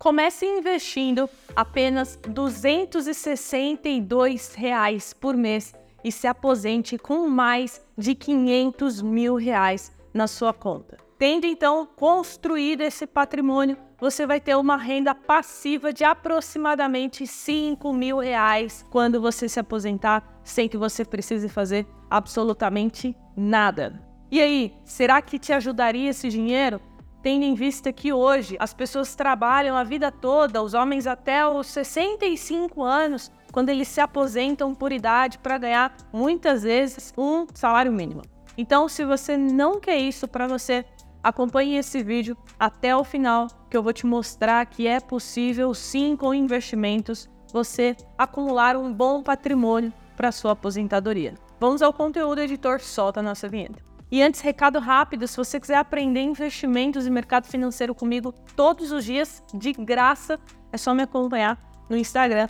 Comece investindo apenas 262 reais por mês e se aposente com mais de 500 mil reais na sua conta. Tendo então construído esse patrimônio, você vai ter uma renda passiva de aproximadamente 5 mil reais quando você se aposentar, sem que você precise fazer absolutamente nada. E aí, será que te ajudaria esse dinheiro? Tendo em vista que hoje as pessoas trabalham a vida toda, os homens até os 65 anos, quando eles se aposentam por idade para ganhar muitas vezes um salário mínimo. Então, se você não quer isso para você, acompanhe esse vídeo até o final, que eu vou te mostrar que é possível sim com investimentos você acumular um bom patrimônio para sua aposentadoria. Vamos ao conteúdo, editor, solta a nossa vinheta. E antes, recado rápido: se você quiser aprender investimentos e mercado financeiro comigo todos os dias, de graça, é só me acompanhar no Instagram,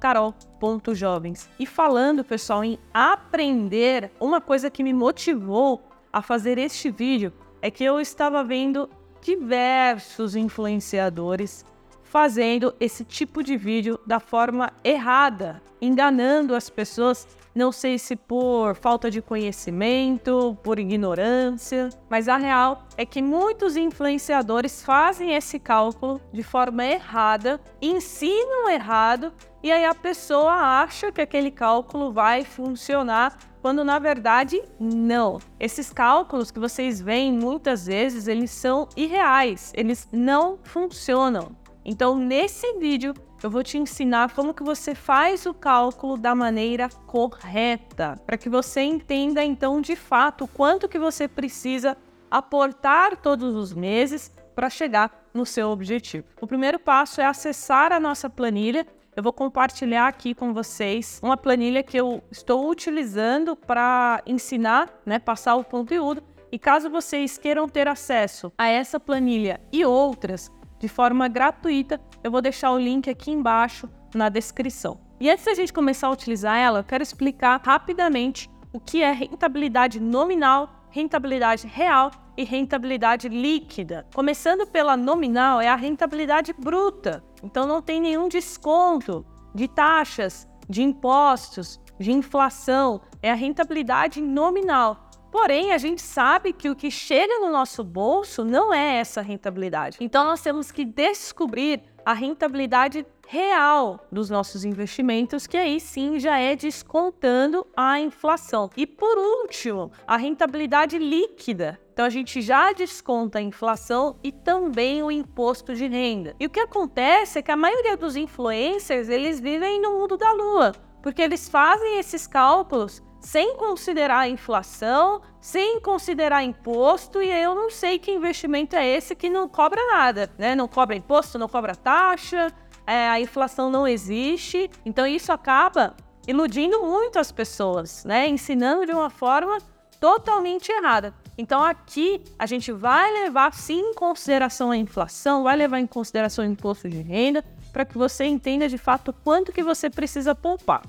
carol.jovens. E falando, pessoal, em aprender, uma coisa que me motivou a fazer este vídeo é que eu estava vendo diversos influenciadores fazendo esse tipo de vídeo da forma errada, enganando as pessoas não sei se por falta de conhecimento, por ignorância, mas a real é que muitos influenciadores fazem esse cálculo de forma errada, ensinam errado e aí a pessoa acha que aquele cálculo vai funcionar quando na verdade não. Esses cálculos que vocês veem muitas vezes, eles são irreais, eles não funcionam. Então, nesse vídeo, eu vou te ensinar como que você faz o cálculo da maneira correta, para que você entenda então de fato quanto que você precisa aportar todos os meses para chegar no seu objetivo. O primeiro passo é acessar a nossa planilha. Eu vou compartilhar aqui com vocês uma planilha que eu estou utilizando para ensinar, né, passar o conteúdo. E caso vocês queiram ter acesso a essa planilha e outras, de forma gratuita. Eu vou deixar o link aqui embaixo na descrição. E antes da gente começar a utilizar ela, eu quero explicar rapidamente o que é rentabilidade nominal, rentabilidade real e rentabilidade líquida. Começando pela nominal, é a rentabilidade bruta. Então não tem nenhum desconto de taxas, de impostos, de inflação. É a rentabilidade nominal. Porém, a gente sabe que o que chega no nosso bolso não é essa rentabilidade. Então, nós temos que descobrir a rentabilidade real dos nossos investimentos, que aí sim já é descontando a inflação. E por último, a rentabilidade líquida. Então a gente já desconta a inflação e também o imposto de renda. E o que acontece é que a maioria dos influencers, eles vivem no mundo da lua, porque eles fazem esses cálculos sem considerar a inflação, sem considerar imposto, e eu não sei que investimento é esse que não cobra nada, né? Não cobra imposto, não cobra taxa, é, a inflação não existe. Então isso acaba iludindo muito as pessoas, né? Ensinando de uma forma totalmente errada. Então aqui a gente vai levar sim em consideração a inflação, vai levar em consideração o imposto de renda, para que você entenda de fato quanto que você precisa poupar.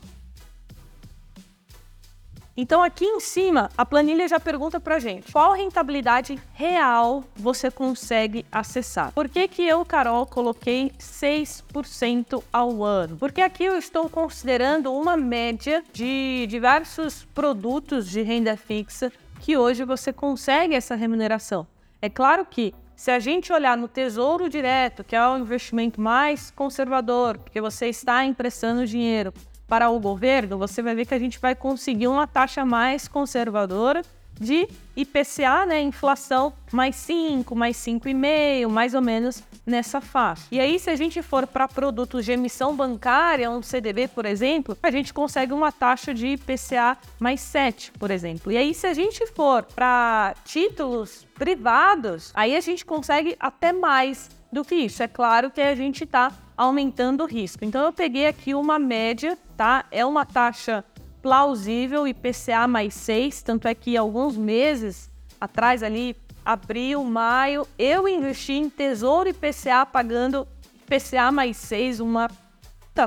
Então aqui em cima, a planilha já pergunta pra gente, qual rentabilidade real você consegue acessar? Por que que eu, Carol, coloquei 6% ao ano? Porque aqui eu estou considerando uma média de diversos produtos de renda fixa que hoje você consegue essa remuneração. É claro que se a gente olhar no Tesouro Direto, que é o investimento mais conservador, porque você está emprestando dinheiro para o governo, você vai ver que a gente vai conseguir uma taxa mais conservadora de IPCA, né, inflação, mais 5, mais 5,5, mais ou menos nessa faixa. E aí, se a gente for para produtos de emissão bancária, um CDB, por exemplo, a gente consegue uma taxa de IPCA mais 7, por exemplo. E aí, se a gente for para títulos privados, aí a gente consegue até mais do que isso. É claro que a gente está aumentando o risco. Então, eu peguei aqui uma média tá? É uma taxa plausível, IPCA mais 6, tanto é que alguns meses atrás ali, abril, maio, eu investi em Tesouro IPCA pagando IPCA mais 6, uma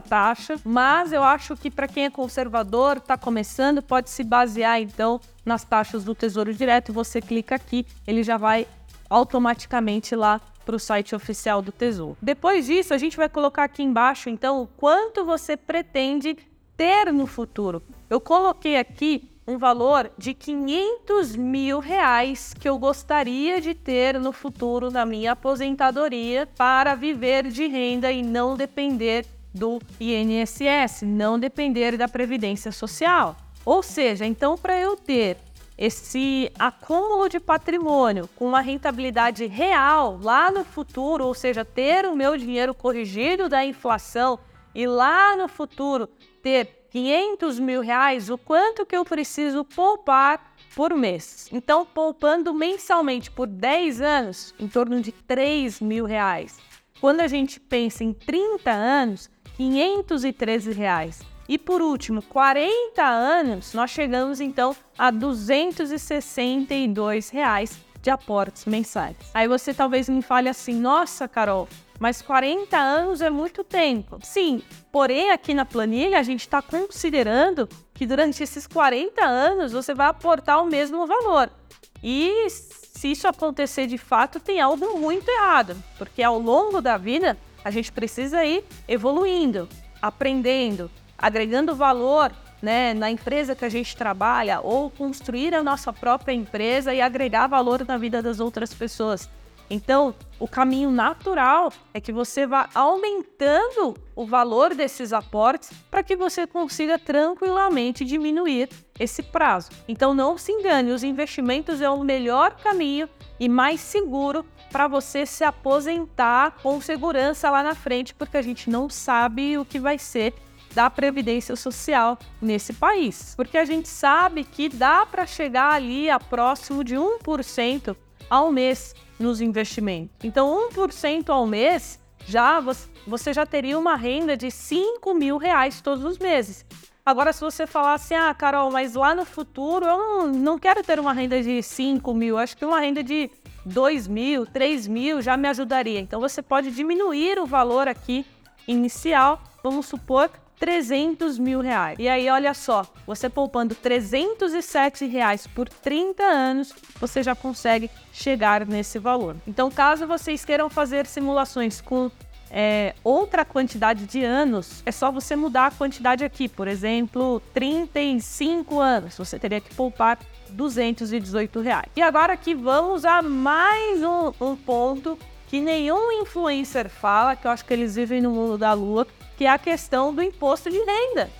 taxa, mas eu acho que para quem é conservador, está começando, pode se basear então nas taxas do Tesouro Direto. Você clica aqui, ele já vai automaticamente lá para o site oficial do Tesouro. Depois disso, a gente vai colocar aqui embaixo, então, o quanto você pretende ter no futuro. Eu coloquei aqui um valor de 500 mil reais que eu gostaria de ter no futuro na minha aposentadoria para viver de renda e não depender do INSS, não depender da Previdência Social. Ou seja, então, para eu ter esse acúmulo de patrimônio com uma rentabilidade real lá no futuro, ou seja, ter o meu dinheiro corrigido da inflação e lá no futuro ter 500 mil reais, o quanto que eu preciso poupar por mês. Então, poupando mensalmente por 10 anos, em torno de 3 mil reais. Quando a gente pensa em 30 anos, 513 reais. E por último, 40 anos, nós chegamos então a 262 reais de aportes mensais. Aí você talvez me fale assim: "Nossa, Carol, mas 40 anos é muito tempo. Sim, porém aqui na planilha a gente está considerando que durante esses 40 anos você vai aportar o mesmo valor. E se isso acontecer de fato, tem algo muito errado, porque ao longo da vida a gente precisa ir evoluindo, aprendendo, agregando valor né, na empresa que a gente trabalha ou construir a nossa própria empresa e agregar valor na vida das outras pessoas. Então, o caminho natural é que você vá aumentando o valor desses aportes para que você consiga tranquilamente diminuir esse prazo. Então, não se engane, os investimentos é o melhor caminho e mais seguro para você se aposentar com segurança lá na frente, porque a gente não sabe o que vai ser da previdência social nesse país. Porque a gente sabe que dá para chegar ali a próximo de 1% ao mês nos investimentos. Então, 1% ao mês, já você já teria uma renda de 5 mil reais todos os meses. Agora, se você falar assim, ah, Carol, mas lá no futuro eu não, não quero ter uma renda de 5 mil, acho que uma renda de 2 mil, 3 mil já me ajudaria. Então, você pode diminuir o valor aqui inicial, vamos supor 300 mil reais. E aí, olha só, você poupando 307 reais por 30 anos, você já consegue chegar nesse valor. Então, caso vocês queiram fazer simulações com é, outra quantidade de anos, é só você mudar a quantidade aqui. Por exemplo, 35 anos, você teria que poupar 218 reais. E agora aqui vamos a mais um, um ponto que nenhum influencer fala, que eu acho que eles vivem no mundo da lua, que é a questão do imposto de renda.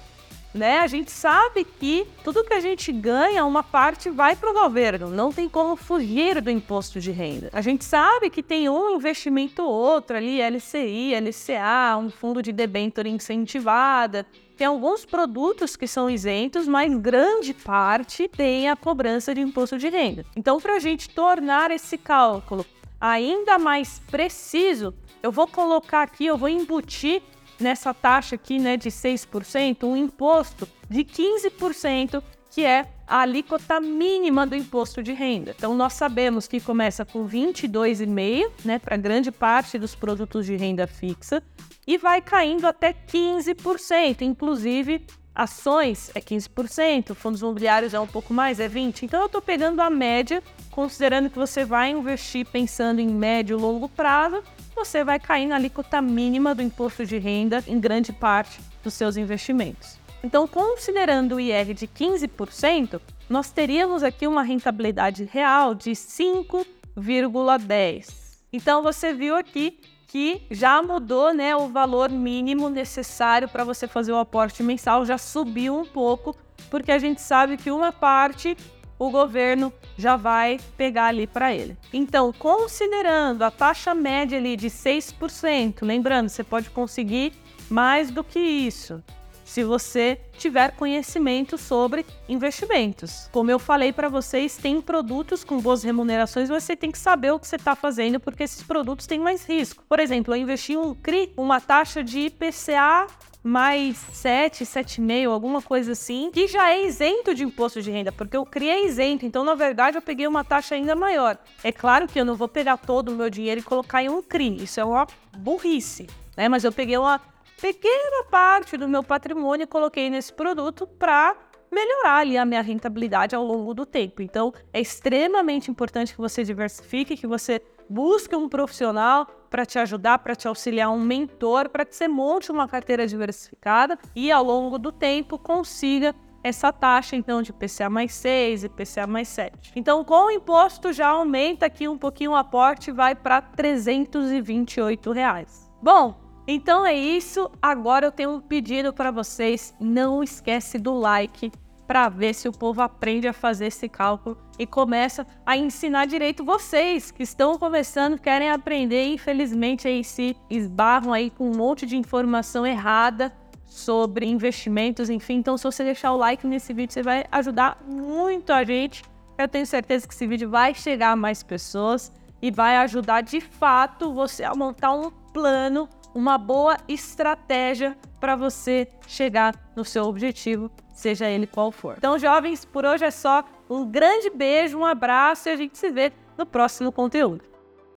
Né? A gente sabe que tudo que a gente ganha, uma parte vai para o governo, não tem como fugir do imposto de renda. A gente sabe que tem um investimento ou outro ali, LCI, LCA, um fundo de debênture incentivada, tem alguns produtos que são isentos, mas grande parte tem a cobrança de imposto de renda. Então, para a gente tornar esse cálculo ainda mais preciso, eu vou colocar aqui, eu vou embutir nessa taxa aqui, né, de 6%, um imposto de 15%, que é a alíquota mínima do imposto de renda. Então nós sabemos que começa com 22,5, né, para grande parte dos produtos de renda fixa e vai caindo até 15%, inclusive ações é 15%, fundos imobiliários é um pouco mais, é 20. Então eu estou pegando a média, considerando que você vai investir pensando em médio e longo prazo, você vai cair na alíquota mínima do imposto de renda em grande parte dos seus investimentos. Então, considerando o IR de 15%, nós teríamos aqui uma rentabilidade real de 5,10. Então, você viu aqui que já mudou né, o valor mínimo necessário para você fazer o aporte mensal, já subiu um pouco, porque a gente sabe que uma parte o governo já vai pegar ali para ele. Então, considerando a taxa média ali de 6%, lembrando, você pode conseguir mais do que isso se você tiver conhecimento sobre investimentos. Como eu falei para vocês, tem produtos com boas remunerações, você tem que saber o que você está fazendo, porque esses produtos têm mais risco. Por exemplo, eu investi um CRI, uma taxa de IPCA mais 7, 7,5, alguma coisa assim, que já é isento de imposto de renda, porque eu criei isento, então na verdade eu peguei uma taxa ainda maior. É claro que eu não vou pegar todo o meu dinheiro e colocar em um CRI, isso é uma burrice, né? Mas eu peguei uma pequena parte do meu patrimônio e coloquei nesse produto para melhorar ali a minha rentabilidade ao longo do tempo. Então, é extremamente importante que você diversifique, que você busque um profissional para te ajudar, para te auxiliar, um mentor, para que você monte uma carteira diversificada e ao longo do tempo consiga essa taxa então de PCA mais 6 e PCA mais 7. Então, com o imposto já aumenta aqui um pouquinho o aporte, vai para 328 reais. Bom, então é isso. Agora eu tenho um pedido para vocês. Não esquece do like para ver se o povo aprende a fazer esse cálculo e começa a ensinar direito vocês que estão começando, querem aprender, infelizmente aí se esbarram aí com um monte de informação errada sobre investimentos, enfim. Então, se você deixar o like nesse vídeo, você vai ajudar muito a gente. Eu tenho certeza que esse vídeo vai chegar a mais pessoas e vai ajudar de fato você a montar um plano, uma boa estratégia para você chegar no seu objetivo, seja ele qual for. Então, jovens, por hoje é só. Um grande beijo, um abraço e a gente se vê no próximo conteúdo.